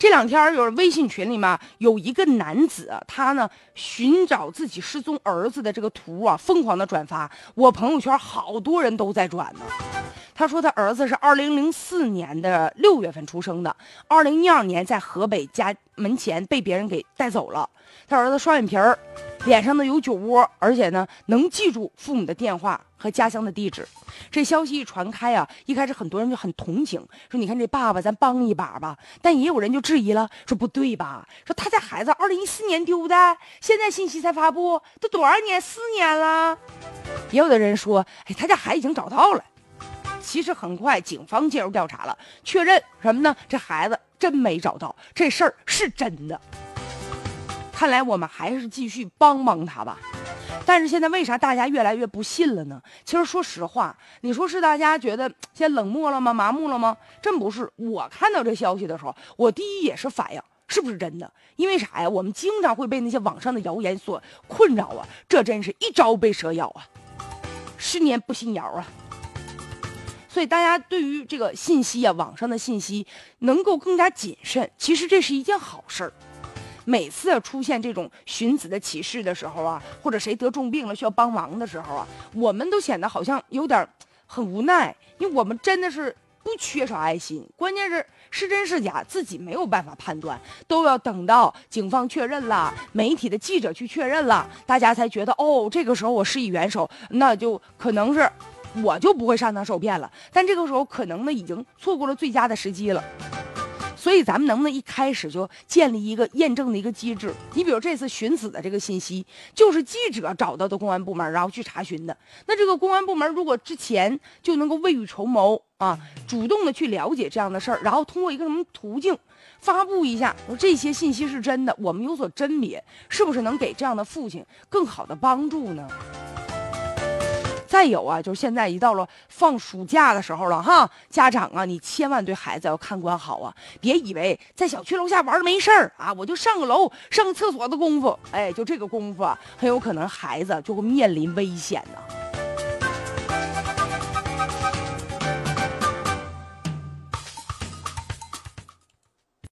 这两天有微信群里面有一个男子，他呢寻找自己失踪儿子的这个图啊，疯狂的转发，我朋友圈好多人都在转呢。他说他儿子是二零零四年的六月份出生的，二零一二年在河北家门前被别人给带走了。他儿子双眼皮儿，脸上呢有酒窝，而且呢能记住父母的电话和家乡的地址。这消息一传开啊，一开始很多人就很同情，说你看这爸爸，咱帮一把吧。但也有人就质疑了，说不对吧？说他家孩子二零一四年丢的，现在信息才发布，都多少年？四年了。也有的人说，哎，他家孩子已经找到了。其实很快，警方介入调查了，确认什么呢？这孩子真没找到，这事儿是真的。看来我们还是继续帮帮他吧。但是现在为啥大家越来越不信了呢？其实说实话，你说是大家觉得现在冷漠了吗？麻木了吗？真不是。我看到这消息的时候，我第一也是反应是不是真的？因为啥呀？我们经常会被那些网上的谣言所困扰啊，这真是一朝被蛇咬啊，十年不信谣啊。所以大家对于这个信息啊，网上的信息能够更加谨慎，其实这是一件好事儿。每次出现这种寻子的启事的时候啊，或者谁得重病了需要帮忙的时候啊，我们都显得好像有点很无奈，因为我们真的是不缺少爱心，关键是是真是假自己没有办法判断，都要等到警方确认了，媒体的记者去确认了，大家才觉得哦，这个时候我施以援手，那就可能是。我就不会上当受骗了，但这个时候可能呢已经错过了最佳的时机了，所以咱们能不能一开始就建立一个验证的一个机制？你比如这次寻子的这个信息，就是记者找到的公安部门，然后去查询的。那这个公安部门如果之前就能够未雨绸缪啊，主动的去了解这样的事儿，然后通过一个什么途径发布一下，说这些信息是真的，我们有所甄别，是不是能给这样的父亲更好的帮助呢？再有啊，就是现在一到了放暑假的时候了哈，家长啊，你千万对孩子要看管好啊，别以为在小区楼下玩没事儿啊，我就上个楼上个厕所的功夫，哎，就这个功夫啊，很有可能孩子就会面临危险呢。